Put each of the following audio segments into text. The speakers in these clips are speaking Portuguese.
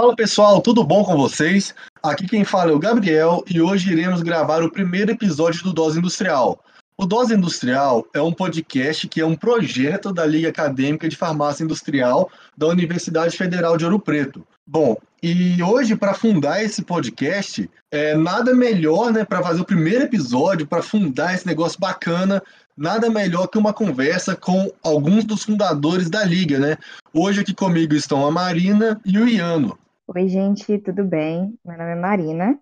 Fala pessoal, tudo bom com vocês? Aqui quem fala é o Gabriel e hoje iremos gravar o primeiro episódio do Dose Industrial. O Dose Industrial é um podcast que é um projeto da Liga Acadêmica de Farmácia Industrial da Universidade Federal de Ouro Preto. Bom, e hoje para fundar esse podcast, é nada melhor, né, para fazer o primeiro episódio, para fundar esse negócio bacana, nada melhor que uma conversa com alguns dos fundadores da Liga, né? Hoje aqui comigo estão a Marina e o Iano. Oi, gente, tudo bem? Meu nome é Marina,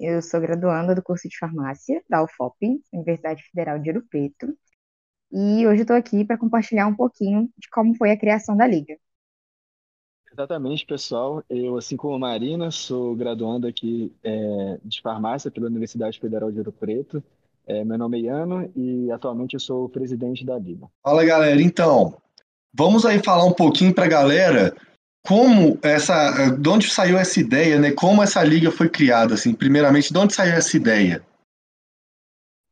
eu sou graduanda do curso de farmácia da UFOP, Universidade Federal de Ouro Preto, e hoje estou aqui para compartilhar um pouquinho de como foi a criação da Liga. Exatamente, pessoal. Eu, assim como a Marina, sou graduanda aqui é, de farmácia pela Universidade Federal de Ouro Preto. É, meu nome é Iano e atualmente eu sou o presidente da Liga. Fala, galera. Então, vamos aí falar um pouquinho para a galera como essa, de onde saiu essa ideia, né? Como essa liga foi criada, assim, primeiramente, de onde saiu essa ideia?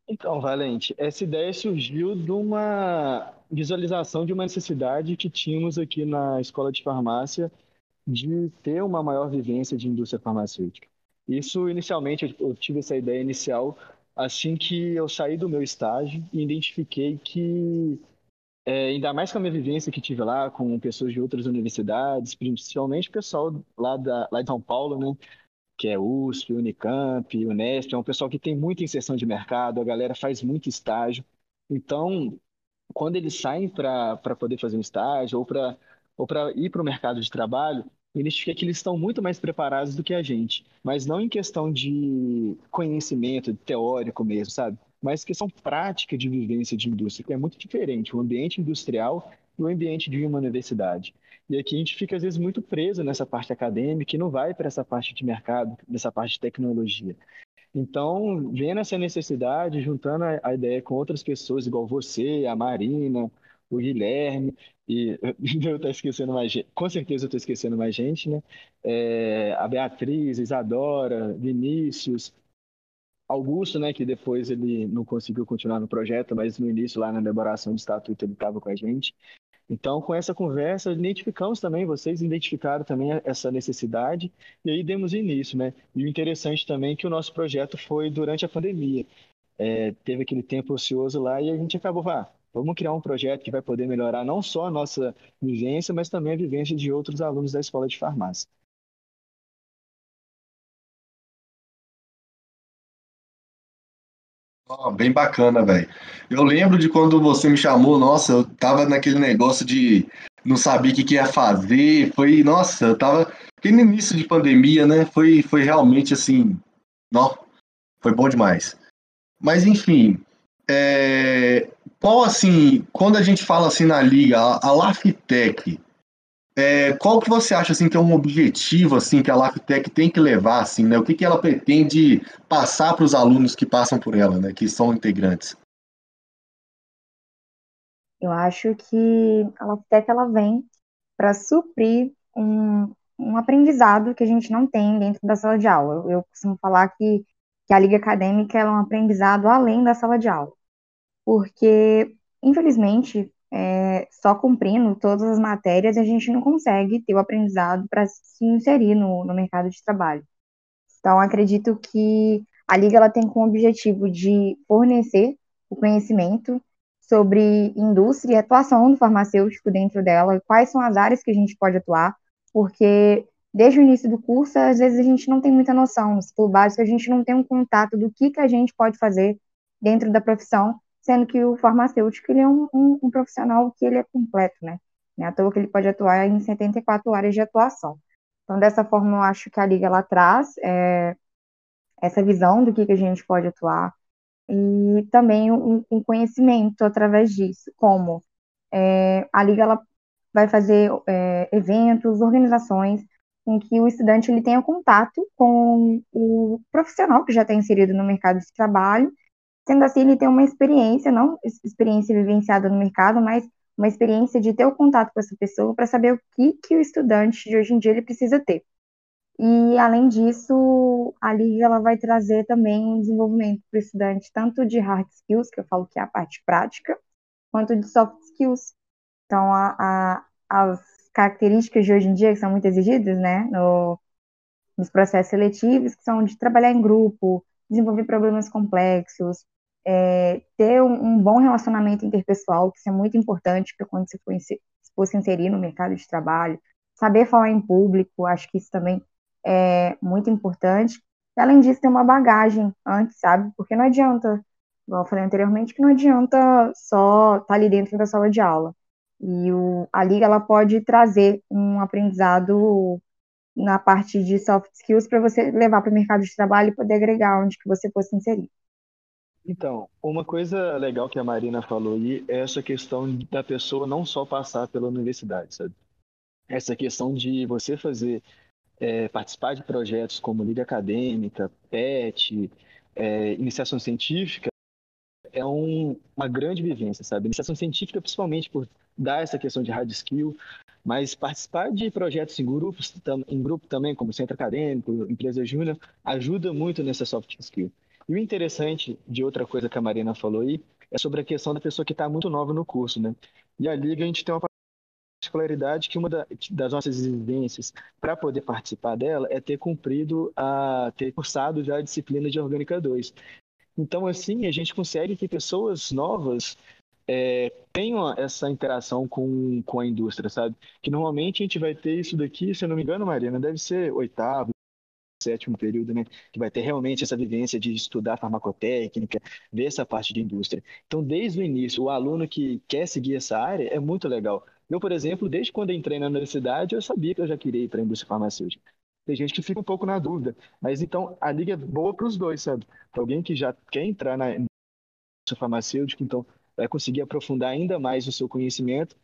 Então, Valente, essa ideia surgiu de uma visualização de uma necessidade que tínhamos aqui na escola de farmácia de ter uma maior vivência de indústria farmacêutica. Isso, inicialmente, eu tive essa ideia inicial assim que eu saí do meu estágio e identifiquei que, é, ainda mais com a minha vivência que tive lá, com pessoas de outras universidades, principalmente pessoal lá, da, lá de São Paulo, né? Que é USP, Unicamp, Unesp, é um pessoal que tem muita inserção de mercado, a galera faz muito estágio. Então, quando eles saem para poder fazer um estágio ou para ou ir para o mercado de trabalho, identifiquei que eles estão muito mais preparados do que a gente, mas não em questão de conhecimento teórico mesmo, sabe? Mas questão prática de vivência de indústria, que é muito diferente o ambiente industrial e o ambiente de uma universidade. E aqui a gente fica às vezes muito preso nessa parte acadêmica e não vai para essa parte de mercado, nessa parte de tecnologia. Então, vendo essa necessidade, juntando a, ideia com outras pessoas, igual você, a Marina, o Guilherme, e eu estou esquecendo mais gente, com certeza eu estou esquecendo mais gente, né? É, a Beatriz, Isadora, Vinícius, Augusto, né? Que depois ele não conseguiu continuar no projeto, mas no início, lá na elaboração do estatuto, ele estava com a gente. Então, com essa conversa, identificamos também, vocês identificaram também essa necessidade, e aí demos início, né? E o interessante também é que o nosso projeto foi durante a pandemia. É, teve aquele tempo ocioso lá e a gente acabou, ah, Vamos criar um projeto que vai poder melhorar não só a nossa vivência, mas também a vivência de outros alunos da escola de farmácia. Oh, bem bacana, velho. Eu lembro de quando você me chamou, nossa, eu tava naquele negócio de não saber o que, que ia fazer. Foi, nossa, eu tava. Aquele início de pandemia, né? Foi, foi realmente assim. Não, foi bom demais. Mas enfim, é, qual assim, quando a gente fala assim na liga, a, a Laftec, é, qual que você acha assim que é um objetivo assim que a Laftec tem que levar assim, né? O que, que ela pretende passar para os alunos que passam por ela, né? Que são integrantes? Eu acho que a Laftec ela vem para suprir um, um aprendizado que a gente não tem dentro da sala de aula. Eu, costumo falar que, que a liga acadêmica é um aprendizado além da sala de aula porque, infelizmente, é, só cumprindo todas as matérias, a gente não consegue ter o aprendizado para se inserir no, no mercado de trabalho. Então, acredito que a Liga ela tem como objetivo de fornecer o conhecimento sobre indústria e atuação do farmacêutico dentro dela, quais são as áreas que a gente pode atuar, porque desde o início do curso, às vezes a gente não tem muita noção, no básico, a gente não tem um contato do que, que a gente pode fazer dentro da profissão, sendo que o farmacêutico ele é um, um, um profissional que ele é completo, né? Não é à toa que ele pode atuar em 74 áreas de atuação. Então, dessa forma, eu acho que a Liga ela traz é, essa visão do que, que a gente pode atuar e também um, um conhecimento através disso, como é, a Liga ela vai fazer é, eventos, organizações em que o estudante ele tenha contato com o profissional que já está inserido no mercado de trabalho Sendo assim, ele tem uma experiência, não experiência vivenciada no mercado, mas uma experiência de ter o contato com essa pessoa para saber o que, que o estudante de hoje em dia ele precisa ter. E, além disso, a Liga ela vai trazer também um desenvolvimento para o estudante, tanto de hard skills, que eu falo que é a parte prática, quanto de soft skills. Então, a, a, as características de hoje em dia que são muito exigidas, né, no, nos processos seletivos, que são de trabalhar em grupo, desenvolver problemas complexos, é, ter um, um, bom relacionamento interpessoal, que isso é muito importante para quando você for, for se inserir no mercado de trabalho, saber falar em público, acho que isso também é muito importante. E, além disso, ter uma bagagem antes, sabe? Porque não adianta, igual eu falei anteriormente, que não adianta só estar tá ali dentro da sala de aula. E o, a liga ela pode trazer um aprendizado na parte de soft skills para você levar para o mercado de trabalho e poder agregar onde que você fosse inserir. Então, uma coisa legal que a Marina falou aí é essa questão da pessoa não só passar pela universidade, sabe? Essa questão de você fazer, é, participar de projetos como Liga Acadêmica, PET, é, iniciação científica, é um, uma grande vivência, sabe? Iniciação científica, principalmente por dar essa questão de hard skill, mas participar de projetos em grupos, em grupo também, como centro acadêmico, empresa júnior, ajuda muito nessa soft skill. E o interessante de outra coisa que a Marina falou aí é sobre a questão da pessoa que está muito nova no curso, né? E a Liga a gente tem uma particularidade que uma das nossas exigências para poder participar dela é ter cumprido a ter cursado já a disciplina de Orgânica 2. Então, assim, a gente consegue que pessoas novas é, tenham essa interação com, com a indústria, sabe? Que normalmente a gente vai ter isso daqui, se eu não me engano, Marina, deve ser oitavo, sétimo período, né? Que vai ter realmente essa vivência de estudar farmacotécnica, ver essa parte de indústria. Então, desde o início, o aluno que quer seguir essa área é muito legal. Eu, por exemplo, desde quando entrei na universidade, eu sabia que eu já queria ir para a indústria farmacêutica. Tem gente que fica um pouco na dúvida, mas então a liga é boa para os dois, sabe? Para alguém que já quer entrar na indústria farmacêutica, então vai conseguir aprofundar ainda mais o seu conhecimento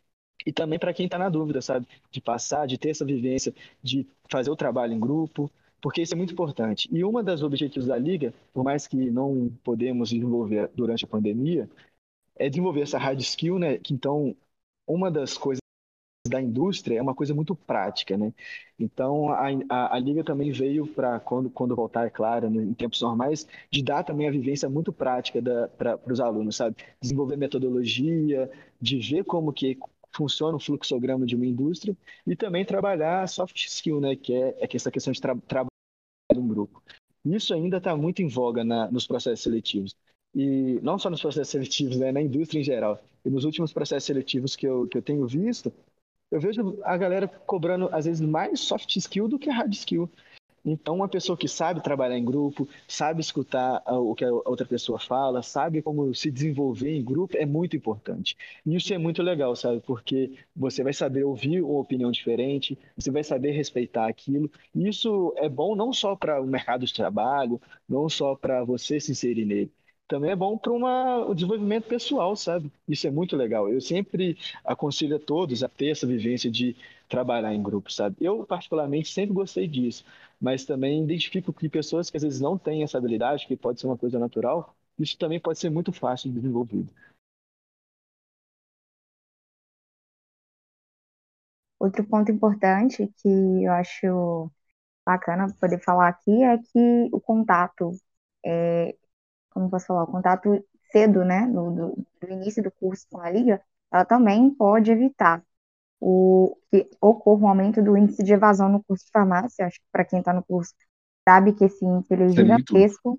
e também para quem está na dúvida, sabe? De passar, de ter essa vivência, de fazer o trabalho em grupo, porque isso é muito importante. E um dos objetivos da Liga, por mais que não podemos desenvolver durante a pandemia, é desenvolver essa hard skill, né? Que então, uma das coisas da indústria é uma coisa muito prática, né? Então, a, a, a Liga também veio para, quando, quando voltar, é claro, né, em tempos normais, de dar também a vivência muito prática para os alunos, sabe? Desenvolver metodologia, de ver como que funciona o fluxograma de uma indústria e também trabalhar soft skill, né? Que é, é essa questão de tra trabalhar em grupo. Isso ainda está muito em voga na, nos processos seletivos. E não só nos processos seletivos, né, na indústria em geral. E nos últimos processos seletivos que eu, que eu tenho visto, eu vejo a galera cobrando, às vezes, mais soft skill do que hard skill. Então, uma pessoa que sabe trabalhar em grupo, sabe escutar o que a outra pessoa fala, sabe como se desenvolver em grupo, é muito importante. E isso é muito legal, sabe? Porque você vai saber ouvir uma opinião diferente, você vai saber respeitar aquilo. E isso é bom não só para o mercado de trabalho, não só para você se inserir nele, também é bom para o desenvolvimento pessoal, sabe? Isso é muito legal. Eu sempre aconselho a todos a ter essa vivência de trabalhar em grupo, sabe? Eu, particularmente, sempre gostei disso, mas também identifico que pessoas que às vezes não têm essa habilidade, que pode ser uma coisa natural, isso também pode ser muito fácil de desenvolvido. Outro ponto importante que eu acho bacana poder falar aqui é que o contato é, como posso falar, o contato cedo, né, do, do início do curso com a liga, ela também pode evitar o que ocorra um aumento do índice de evasão no curso de farmácia. Acho que para quem está no curso sabe que esse índice ele é gigantesco,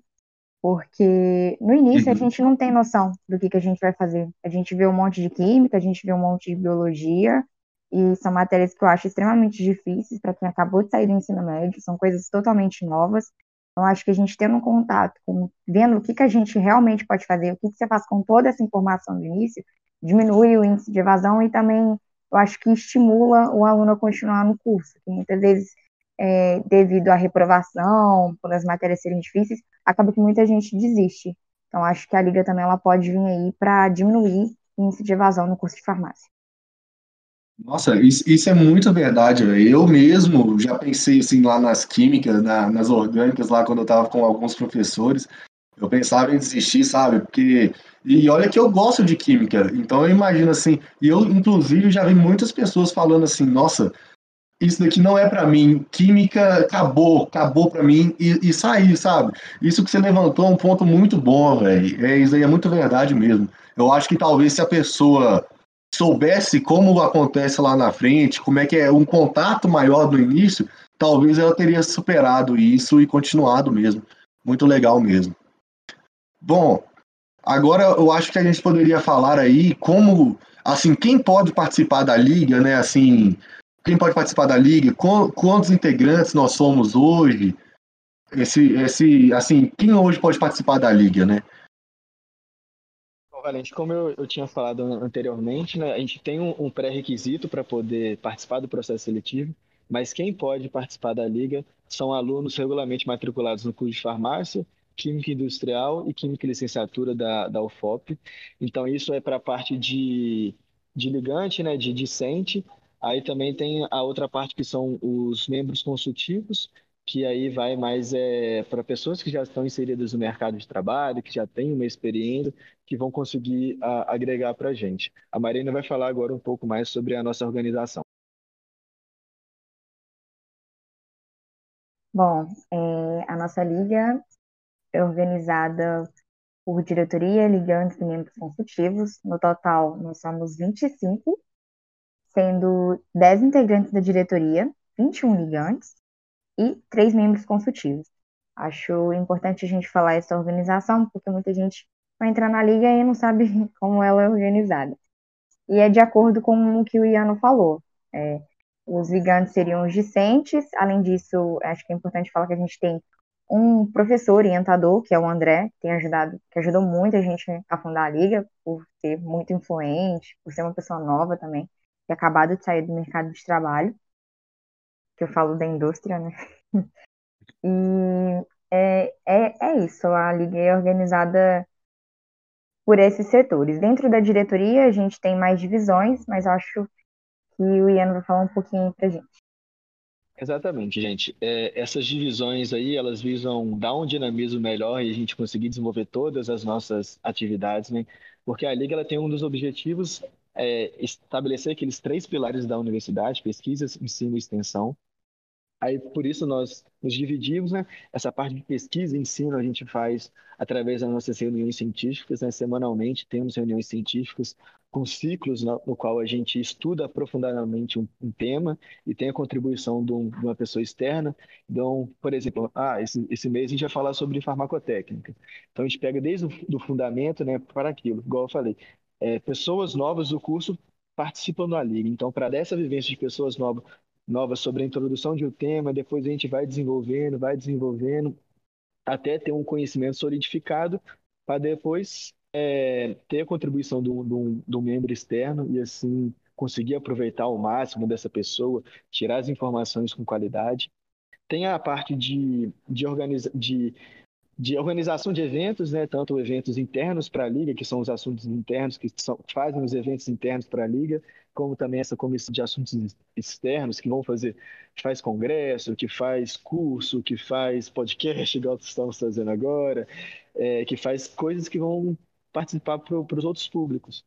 porque no início uhum. a gente não tem noção do que, que a gente vai fazer. A gente vê um monte de química, a gente vê um monte de biologia, e são matérias que eu acho extremamente difíceis para quem acabou de sair do ensino médio, são coisas totalmente novas. Então, acho que a gente tendo um contato, com, vendo o que, que a gente realmente pode fazer, o que, que você faz com toda essa informação do início, diminui o índice de evasão e também eu acho que estimula o aluno a continuar no curso, que muitas vezes, é, devido à reprovação, por as matérias serem difíceis, acaba que muita gente desiste. Então, acho que a Liga também ela pode vir aí para diminuir o índice de evasão no curso de farmácia. Nossa, isso, isso é muito verdade. Eu mesmo já pensei assim lá nas químicas, na, nas orgânicas, lá quando eu tava com alguns professores. Eu pensava em desistir, sabe? Porque. E olha que eu gosto de química. Então eu imagino assim. E eu, inclusive, já vi muitas pessoas falando assim: nossa, isso daqui não é para mim. Química acabou, acabou para mim e, e sair, sabe? Isso que você levantou é um ponto muito bom, velho. É, isso aí é muito verdade mesmo. Eu acho que talvez se a pessoa soubesse como acontece lá na frente, como é que é um contato maior no início, talvez ela teria superado isso e continuado mesmo. Muito legal mesmo. Bom, agora eu acho que a gente poderia falar aí como, assim, quem pode participar da liga, né? Assim, quem pode participar da liga, quantos integrantes nós somos hoje, esse, esse, assim, quem hoje pode participar da liga, né? Valente, como eu, eu tinha falado anteriormente, né, a gente tem um, um pré-requisito para poder participar do processo seletivo, mas quem pode participar da liga são alunos regularmente matriculados no curso de farmácia, química industrial e química licenciatura da, da UFOP. Então, isso é para a parte de, de ligante, né, de discente. Aí também tem a outra parte que são os membros consultivos, que aí vai mais é, para pessoas que já estão inseridas no mercado de trabalho, que já têm uma experiência, que vão conseguir a, agregar para a gente. A Marina vai falar agora um pouco mais sobre a nossa organização. Bom, é, a nossa liga é organizada por diretoria, ligantes e membros consultivos. No total, nós somos 25, sendo 10 integrantes da diretoria, 21 ligantes e 3 membros consultivos. Acho importante a gente falar essa organização, porque muita gente vai entrar na liga e não sabe como ela é organizada. E é de acordo com o que o Iano falou. É, os ligantes seriam os discentes, além disso, acho que é importante falar que a gente tem um professor orientador, que é o André, que tem ajudado, que ajudou muito a gente a fundar a liga, por ser muito influente, por ser uma pessoa nova também, que acabado de sair do mercado de trabalho, que eu falo da indústria, né? E é, é, é isso, a liga é organizada por esses setores. Dentro da diretoria, a gente tem mais divisões, mas acho que o Ian vai falar um pouquinho para gente. Exatamente, gente. É, essas divisões aí, elas visam dar um dinamismo melhor e a gente conseguir desenvolver todas as nossas atividades, né? Porque a Liga ela tem um dos objetivos é estabelecer aqueles três pilares da universidade, pesquisas, ensino e extensão. Aí, por isso, nós nos dividimos, né? Essa parte de pesquisa e ensino a gente faz através das nossas reuniões científicas, né? Semanalmente temos reuniões científicas com ciclos no, no qual a gente estuda aprofundadamente um, um tema e tem a contribuição de, um, de, uma pessoa externa. Então, por exemplo, ah, esse, esse mês a gente vai falar sobre farmacotécnica. Então, a gente pega desde o fundamento, né, para aquilo, igual eu falei. É, pessoas novas do curso participam da liga. Então, para dessa vivência de pessoas novas, novas sobre a introdução de um tema, depois a gente vai desenvolvendo, vai desenvolvendo, até ter um conhecimento solidificado, para depois é, ter a contribuição do, do membro externo e assim conseguir aproveitar o máximo dessa pessoa, tirar as informações com qualidade. Tem a parte de, de, organiza, de de organização de eventos, né, tanto eventos internos para a liga, que são os assuntos internos que são, fazem os eventos internos para a liga, como também essa comissão de assuntos externos que vão fazer, que faz congresso, que faz curso, que faz podcast, igual estamos fazendo agora, é, que faz coisas que vão participar para os outros públicos.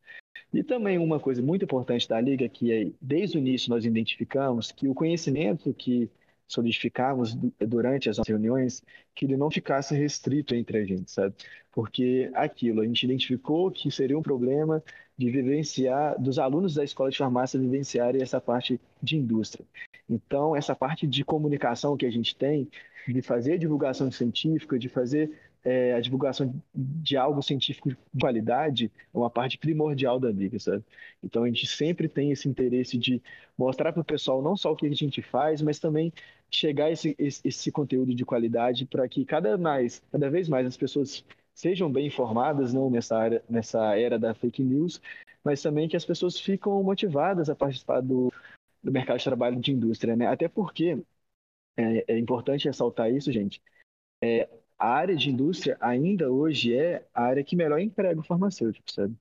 E também uma coisa muito importante da liga que é, desde o início nós identificamos que o conhecimento que solidificarmos durante as reuniões que ele não ficasse restrito entre a gente, sabe? Porque aquilo, a gente identificou que seria um problema de vivenciar, dos alunos da escola de farmácia vivenciarem essa parte de indústria. Então, essa parte de comunicação que a gente tem, de fazer divulgação científica, de fazer é, a divulgação de algo científico de qualidade é uma parte primordial da liga, sabe? Então a gente sempre tem esse interesse de mostrar para o pessoal não só o que a gente faz, mas também chegar esse, esse, esse conteúdo de qualidade para que cada mais, cada vez mais as pessoas sejam bem informadas, não nessa área, nessa era da fake news, mas também que as pessoas ficam motivadas a participar do, do mercado de trabalho de indústria, né? Até porque é, é importante ressaltar isso, gente. É, a área de indústria ainda hoje é a área que melhor emprega o farmacêutico, sabe?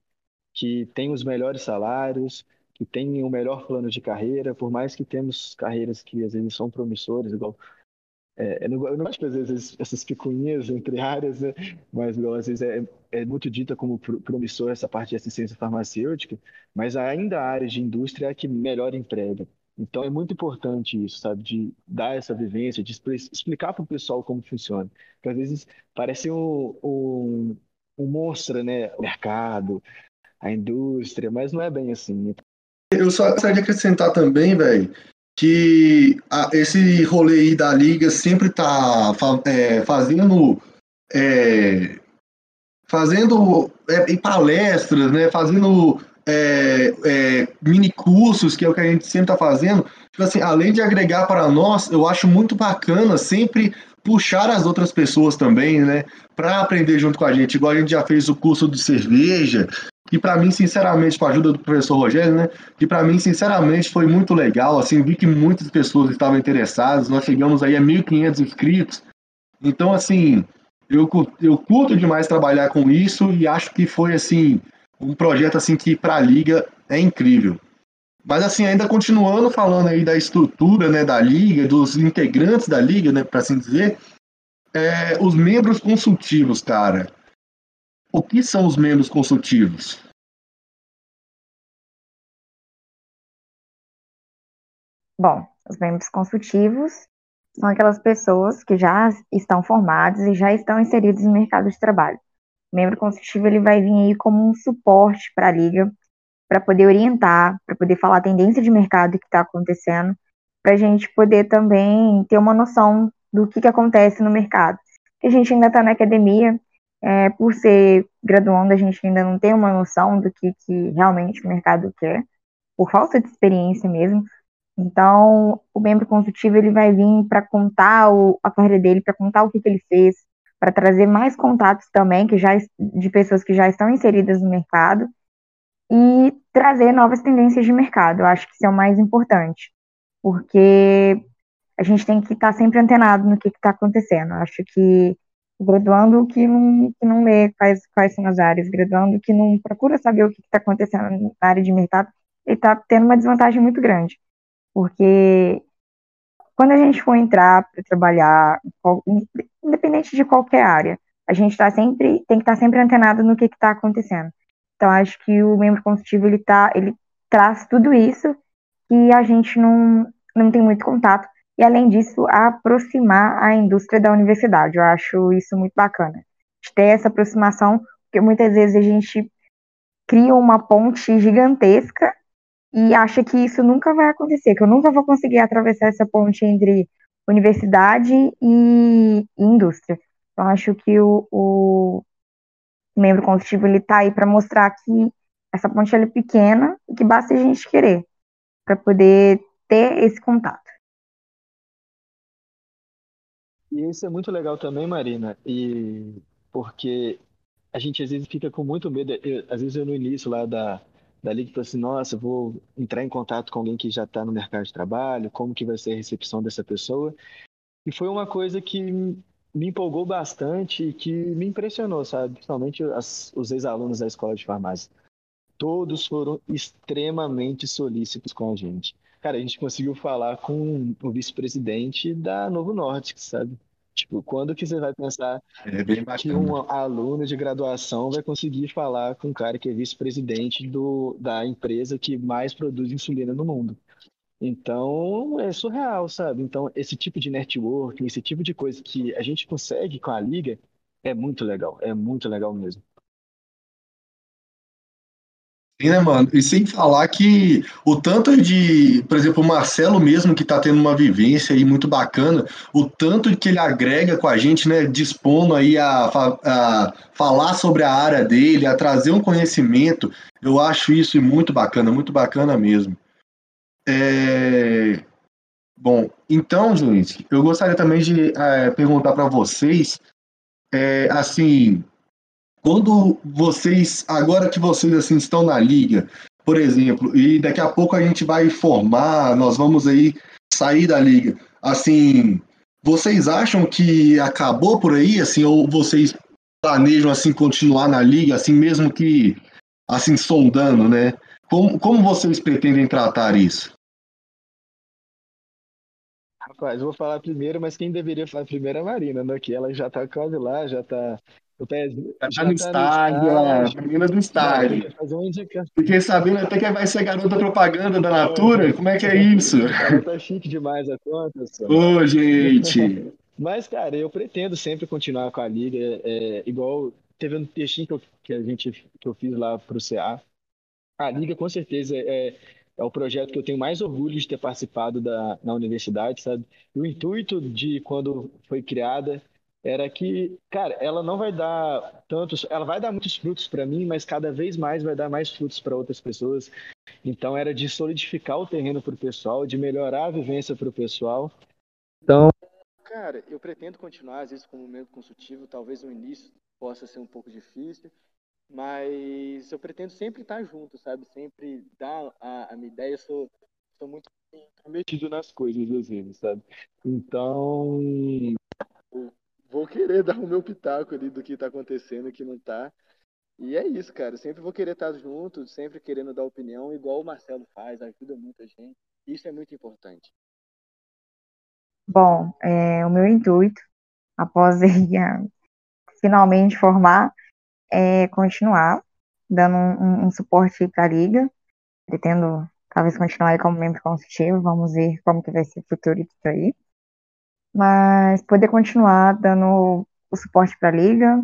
Que tem os melhores salários, que tem o melhor plano de carreira, por mais que temos carreiras que às vezes são promissoras, igual é, eu, não, eu não gosto de fazer essas picuinhas entre áreas, né? mas igual, às vezes é, é muito dita como promissor essa parte de assistência farmacêutica, mas ainda a área de indústria é a que melhor emprega. Então é muito importante isso, sabe? De dar essa vivência, de explicar para o pessoal como funciona. Porque às vezes parece um, um, um monstro, né? O mercado, a indústria, mas não é bem assim. Eu só gostaria de acrescentar também, velho, que a, esse rolê aí da liga sempre tá é, fazendo é, fazendo é, palestras, né, fazendo é, é, mini cursos, que é o que a gente sempre está fazendo, tipo assim, além de agregar para nós, eu acho muito bacana sempre puxar as outras pessoas também, né, para aprender junto com a gente. Igual a gente já fez o curso de cerveja, que para mim, sinceramente, com a ajuda do professor Rogério, né, que para mim, sinceramente, foi muito legal. Assim, vi que muitas pessoas estavam interessadas. Nós chegamos aí a 1.500 inscritos. Então, assim, eu, eu curto demais trabalhar com isso e acho que foi assim um projeto assim que para a liga é incrível. Mas assim, ainda continuando falando aí da estrutura, né, da liga, dos integrantes da liga, né, para assim dizer, é, os membros consultivos, cara. O que são os membros consultivos? Bom, os membros consultivos são aquelas pessoas que já estão formadas e já estão inseridos no mercado de trabalho. O membro consultivo ele vai vir aí como um suporte para a liga, para poder orientar, para poder falar a tendência de mercado que está acontecendo, para a gente poder também ter uma noção do que, que acontece no mercado. a gente ainda está na academia, é, por ser graduando, a gente ainda não tem uma noção do que, que realmente o mercado quer, por falta de experiência mesmo. Então, o membro consultivo ele vai vir para contar o, a carreira dele, para contar o que, que ele fez, para trazer mais contatos também que já de pessoas que já estão inseridas no mercado e trazer novas tendências de mercado. Eu acho que isso é o mais importante, porque a gente tem que estar tá sempre antenado no que está acontecendo. Eu acho que graduando que não, que não lê quais, quais são as áreas, graduando que não procura saber o que está acontecendo na área de mercado, ele está tendo uma desvantagem muito grande porque quando a gente for entrar para trabalhar, independente de qualquer área, a gente tá sempre tem que estar tá sempre antenado no que está acontecendo. Então acho que o membro consultivo ele tá, ele traz tudo isso e a gente não não tem muito contato e além disso aproximar a indústria da universidade. Eu acho isso muito bacana. Ter essa aproximação, porque muitas vezes a gente cria uma ponte gigantesca e acha que isso nunca vai acontecer, que eu nunca vou conseguir atravessar essa ponte entre universidade e, indústria. Então, acho que o, o membro consultivo está aí para mostrar que essa ponte é pequena e que basta a gente querer para poder ter esse contato. E isso é muito legal também, Marina, e porque a gente às vezes fica com muito medo, eu, às vezes eu no início lá da, que falou assim, nossa, vou entrar em contato com alguém que já está no mercado de trabalho, como que vai ser a recepção dessa pessoa. E foi uma coisa que me empolgou bastante e que me impressionou, sabe? Principalmente as, os ex-alunos da escola de farmácia. Todos foram extremamente solícitos com a gente. Cara, a gente conseguiu falar com o vice-presidente da Novo Norte, sabe? Tipo, quando que você vai pensar é que um aluno de graduação vai conseguir falar com um cara que é vice-presidente da empresa que mais produz insulina no mundo? Então, é surreal, sabe? Então, esse tipo de networking, esse tipo de coisa que a gente consegue com a liga é muito legal, é muito legal mesmo. Sim, né, mano? E sem falar que o tanto de, por exemplo, o Marcelo mesmo, que tá tendo uma vivência aí muito bacana, o tanto que ele agrega com a gente, né, dispondo aí a, a falar sobre a área dele, a trazer um conhecimento, eu acho isso muito bacana, muito bacana mesmo. É... Bom, então, gente, eu gostaria também de é, perguntar para vocês, é, assim, quando vocês, agora que vocês assim estão na liga, por exemplo, e daqui a pouco a gente vai formar, nós vamos aí sair da liga. Assim, vocês acham que acabou por aí, assim, ou vocês planejam assim continuar na liga, assim mesmo que assim sondando, né? Como, como vocês pretendem tratar isso? Rapaz, eu vou falar primeiro, mas quem deveria falar primeiro é a Marina, né? Que ela já tá quase lá, já tá pezinho já, tá no tá estágio, a menina do estágio. Fiquei sabendo até que vai ser garota propaganda da Natura. Como é que é isso? Tá chique demais a conta. Ô, gente! Mas, cara, eu pretendo sempre continuar com a liga. É, igual teve um textinho que, eu, que a gente que eu fiz lá pro CA, A Liga, com certeza, é, é o projeto que eu tenho mais orgulho de ter participado da, na universidade, sabe? E o intuito de quando foi criada era que, cara, ela não vai dar tantos, ela vai dar muitos frutos para mim, mas cada vez mais vai dar mais frutos para outras pessoas. Então era de solidificar o terreno para o pessoal, de melhorar a vivência para o pessoal. Então, cara, eu pretendo continuar às vezes como membro consultivo, talvez no início possa ser um pouco difícil, mas eu pretendo sempre estar junto, sabe? Sempre dar a, a minha ideia. Eu sou, sou muito metido nas coisas, às vezes, sabe? Então, vou querer dar o meu pitaco ali do que está acontecendo que não está. E é isso, cara. sempre vou querer estar junto, sempre querendo dar opinião, igual o Marcelo faz, ajuda muita gente. Isso é muito importante. Bom, é, o meu intuito, após ele finalmente formar, é continuar dando um, um suporte para a liga. Pretendo talvez continuar como membro consultivo, vamos ver como que vai ser o futuro disso aí. Mas poder continuar dando o suporte para a liga,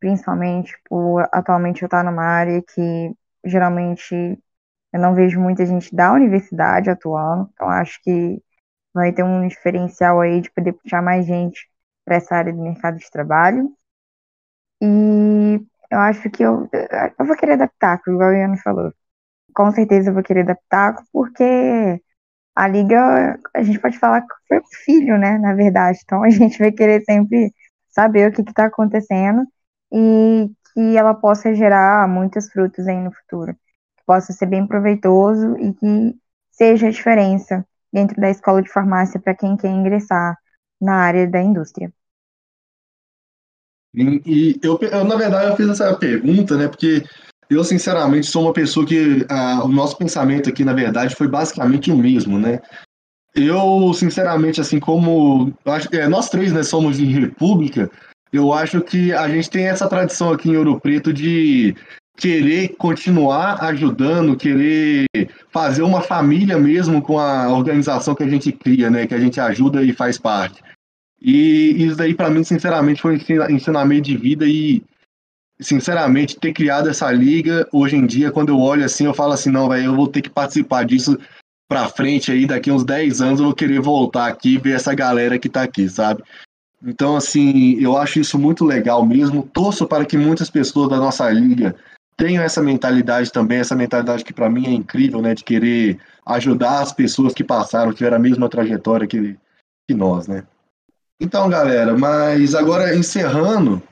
principalmente por atualmente eu estar numa área que geralmente eu não vejo muita gente da universidade atuando, então acho que vai ter um diferencial aí de poder puxar mais gente para essa área do mercado de trabalho. E eu acho que eu, eu vou querer adaptar, igual o Ian falou. Com certeza eu vou querer adaptar, porque a liga, a gente pode falar que foi um filho, né, na verdade. Então a gente vai querer sempre saber o que está acontecendo e que ela possa gerar muitos frutos aí no futuro. Que possa ser bem proveitoso e que seja a diferença dentro da escola de farmácia para quem quer ingressar na área da indústria. E, eu, eu, na verdade, eu fiz essa pergunta, né? Porque eu, sinceramente, sou uma pessoa que o nosso pensamento aqui, na verdade, foi basicamente o mesmo, né? Eu, sinceramente, assim como acho, é, nós três, né, somos de República, eu acho que a gente tem essa tradição aqui em Ouro Preto de querer continuar ajudando, querer fazer uma família mesmo com a organização que a gente cria, né, que a gente ajuda e faz parte. E isso daí, para mim, sinceramente, foi um ensinamento de vida e, sinceramente, ter criado essa liga, hoje em dia, quando eu olho assim, eu falo assim, não, velho, eu vou ter que participar disso pra frente aí, daqui uns 10 anos eu vou querer voltar aqui e ver essa galera que tá aqui, sabe? Então, assim, eu acho isso muito legal mesmo. Torço para que muitas pessoas da nossa liga tenham essa mentalidade também, essa mentalidade que para mim é incrível, né, de querer ajudar as pessoas que passaram, que tiveram a mesma trajetória que, que nós, né? Então, galera, mas agora encerrando,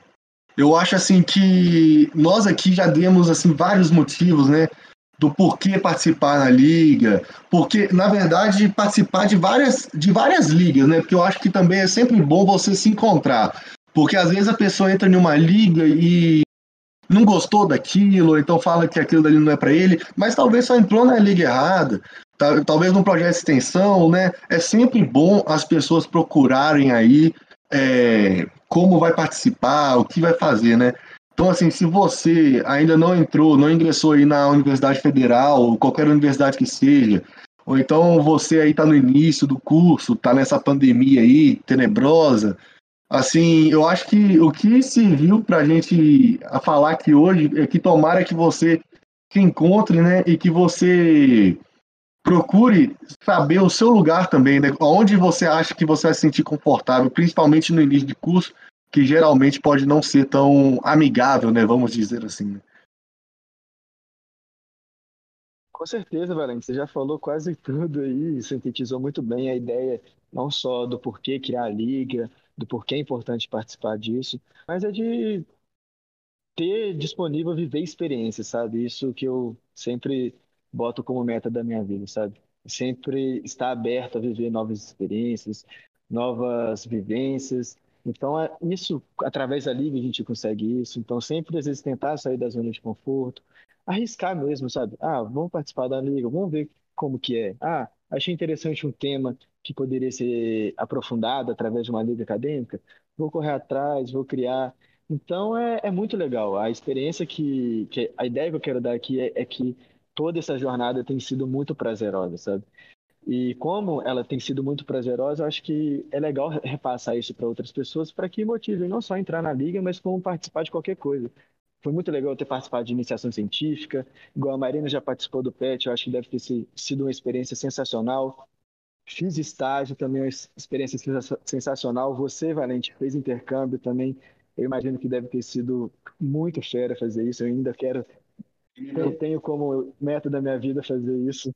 eu acho assim que nós aqui já demos assim vários motivos, né, do porquê participar na liga, porque na verdade participar de várias de várias ligas, né? Porque eu acho que também é sempre bom você se encontrar, porque às vezes a pessoa entra em uma liga e não gostou daquilo, então fala que aquilo dali não é para ele, mas talvez só entrou na liga errada, talvez num projeto de extensão, né? É sempre bom as pessoas procurarem aí é, como vai participar, o que vai fazer, né? Então, assim, se você ainda não entrou, não ingressou aí na Universidade Federal, ou qualquer universidade que seja, ou então você aí está no início do curso, está nessa pandemia aí tenebrosa, assim, eu acho que o que serviu para a gente a falar aqui hoje é que tomara que você se encontre, né, e que você procure saber o seu lugar também, né? Onde você acha que você vai se sentir confortável, principalmente no início de curso, que geralmente pode não ser tão amigável, né? Vamos dizer assim. Né? Com certeza, Valente. Você já falou quase tudo aí, sintetizou muito bem a ideia, não só do porquê criar a liga, do porquê é importante participar disso, mas é de ter disponível viver experiências, sabe? Isso que eu sempre boto como meta da minha vida, sabe? Sempre estar aberto a viver novas experiências, novas vivências. Então, é isso, através da liga a gente consegue isso. Então, sempre às vezes tentar sair da zona de conforto, arriscar mesmo, sabe? Ah, vamos participar da liga, vamos ver como que é. Ah, achei interessante um tema que poderia ser aprofundado através de uma liga acadêmica. Vou correr atrás, vou criar. Então, é, é muito legal. A experiência que, que a ideia que eu quero dar aqui é, é que toda essa jornada tem sido muito prazerosa, sabe? E como ela tem sido muito prazerosa, eu acho que é legal repassar isso para outras pessoas para que motivem não só entrar na liga, mas como participar de qualquer coisa. foi muito legal ter participado de iniciação científica, igual a Marina já participou do PET, eu acho que deve ter sido uma experiência sensacional. Fiz estágio também, uma experiência sensacional. Você, Valente, fez intercâmbio também. Eu imagino que deve ter sido muito fera fazer isso. Eu ainda quero, eu tenho como meta da minha vida fazer isso.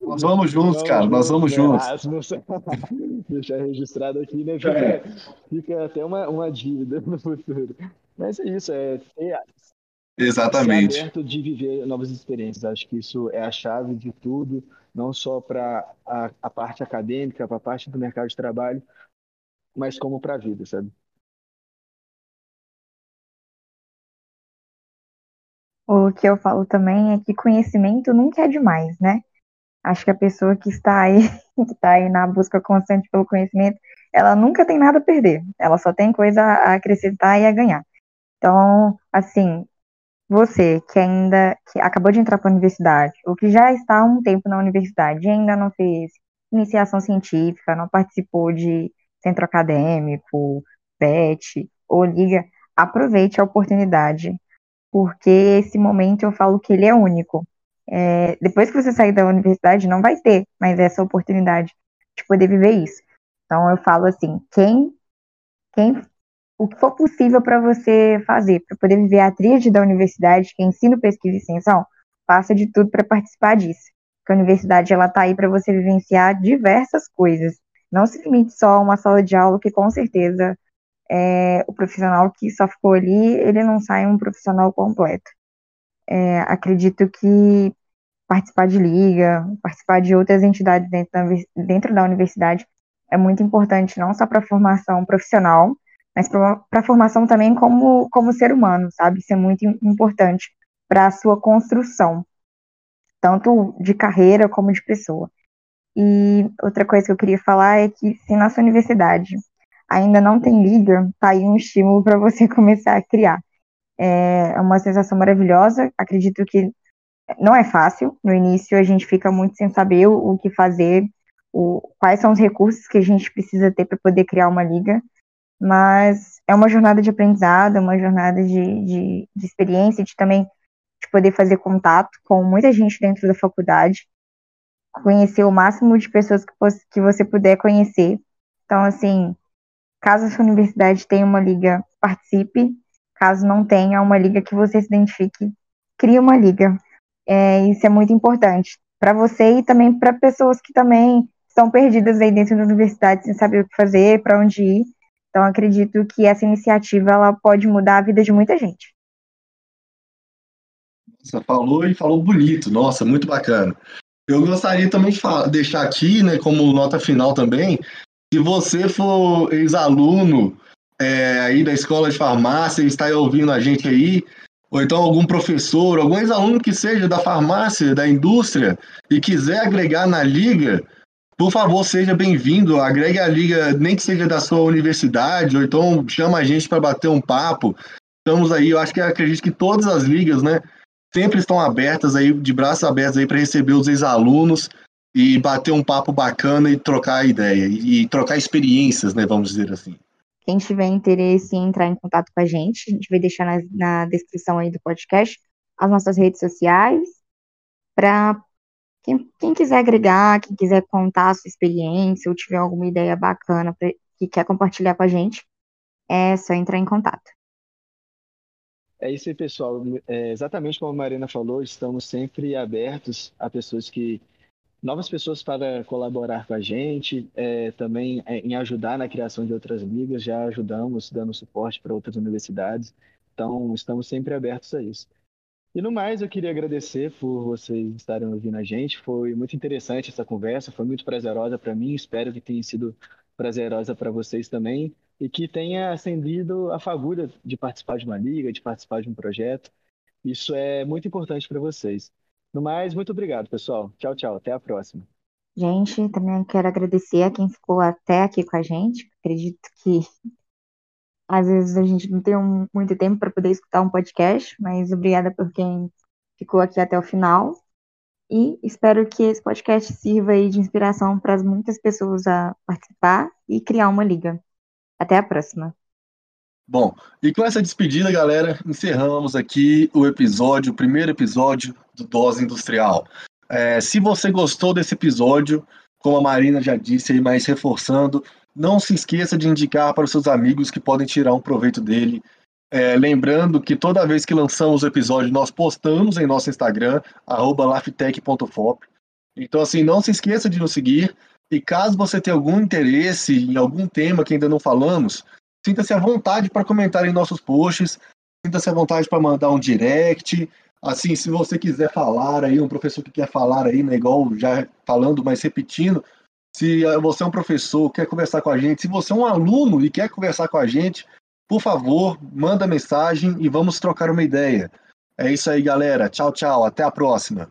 Nós vamos juntos, vamos cara, nós vamos juntos. Deixar registrado aqui, né? Fica, é. fica até uma, uma dívida no futuro. Mas é isso, é Exatamente. Ser aberto de viver novas experiências. Acho que isso é a chave de tudo, não só para a, a, parte acadêmica, para a parte do mercado de trabalho, mas como para a vida, sabe? O que eu falo também é que conhecimento nunca é demais, né? Acho que a pessoa que está aí, que está aí na busca constante pelo conhecimento, ela nunca tem nada a perder. Ela só tem coisa a acrescentar e a ganhar. Então, assim, você que ainda que acabou de entrar para a universidade, ou que já está há um tempo na universidade e ainda não fez iniciação científica, não participou de centro acadêmico, PET ou liga, aproveite a oportunidade, porque esse momento eu falo que ele é único. É, depois que você sair da universidade, não vai ter mais essa oportunidade de poder viver isso. Então eu falo assim, quem, quem o que for possível para você fazer, para poder viver a tríade da universidade, que é ensino, pesquisa e extensão, faça de tudo para participar disso. Porque a universidade ela está aí para você vivenciar diversas coisas. Não se limite só a uma sala de aula, que com certeza é, o profissional que só ficou ali, ele não sai um profissional completo. É, acredito que participar de liga, participar de outras entidades dentro da, dentro da universidade é muito importante, não só para a formação profissional, mas para a formação também como, como ser humano, sabe? Isso é muito importante para a sua construção, tanto de carreira como de pessoa. E outra coisa que eu queria falar é que se na sua universidade ainda não tem liga, tá aí um estímulo para você começar a criar. É uma sensação maravilhosa, acredito que não é fácil, no início a gente fica muito sem saber o, que fazer, o, quais são os recursos que a gente precisa ter para poder criar uma liga, mas é uma jornada de aprendizado, é uma jornada de, de, de experiência, de também de poder fazer contato com muita gente dentro da faculdade, conhecer o máximo de pessoas que, que você puder conhecer. Então, assim, caso a sua universidade tenha uma liga, participe. Caso não tenha uma liga que você se identifique, crie uma liga. É, isso é muito importante para você e também para pessoas que também estão perdidas aí dentro da universidade sem saber o que fazer, para onde ir. Então, acredito que essa iniciativa ela pode mudar a vida de muita gente. Nossa, falou e falou bonito. Nossa, muito bacana. Eu gostaria também de deixar aqui, né, como nota final também, se você for ex-aluno é, aí da escola de farmácia e está ouvindo a gente aí, ou então algum professor, algum ex-aluno que seja da farmácia, da indústria, e quiser agregar na liga, por favor, seja bem-vindo, agregue a liga, nem que seja da sua universidade, ou então chama a gente para bater um papo. Estamos aí, eu acho que acredito que todas as ligas, né, sempre estão abertas aí, de braços abertos aí para receber os ex-alunos e bater um papo bacana e trocar ideia, e, e trocar experiências, né, vamos dizer assim. Quem tiver interesse em entrar em contato com a gente, a gente vai deixar na, na descrição aí do podcast as nossas redes sociais, para quem, quem quiser agregar, quem quiser contar a sua experiência ou tiver alguma ideia bacana pra, que quer compartilhar com a gente, é só entrar em contato. É isso aí, pessoal. É exatamente como a Marina falou, estamos sempre abertos a pessoas que. Novas pessoas para colaborar com a gente, é, também é, em ajudar na criação de outras ligas, já ajudamos dando suporte para outras universidades. Então, estamos sempre abertos a isso. E no mais, eu queria agradecer por vocês estarem ouvindo a gente. Foi muito interessante essa conversa, foi muito prazerosa para mim. Espero que tenha sido prazerosa para vocês também e que tenha acendido a fagulha de participar de uma liga, de participar de um projeto. Isso é muito importante para vocês. No mais, muito obrigado, pessoal. Tchau, tchau. Até a próxima. Gente, também quero agradecer a quem ficou até aqui com a gente. Acredito que às vezes a gente não tem muito tempo para poder escutar um podcast, mas obrigada por quem ficou aqui até o final. E espero que esse podcast sirva aí de inspiração para muitas pessoas a participar e criar uma liga. Até a próxima. Bom, e com essa despedida, galera, encerramos aqui o episódio, o primeiro episódio do Dose Industrial. É, se você gostou desse episódio, como a Marina já disse mas reforçando, não se esqueça de indicar para os seus amigos que podem tirar um proveito dele. É, lembrando que toda vez que lançamos o episódio, nós postamos em nosso Instagram, laftech.fop. Então, assim, não se esqueça de nos seguir. E caso você tenha algum interesse em algum tema que ainda não falamos, Sinta-se à vontade para comentar em nossos posts, sinta-se à vontade para mandar um direct. Assim, se você quiser falar aí, um professor que quer falar aí, né, igual já falando, mas repetindo, se você é um professor, quer conversar com a gente, se você é um aluno e quer conversar com a gente, por favor, manda mensagem e vamos trocar uma ideia. É isso aí, galera. Tchau, tchau. Até a próxima.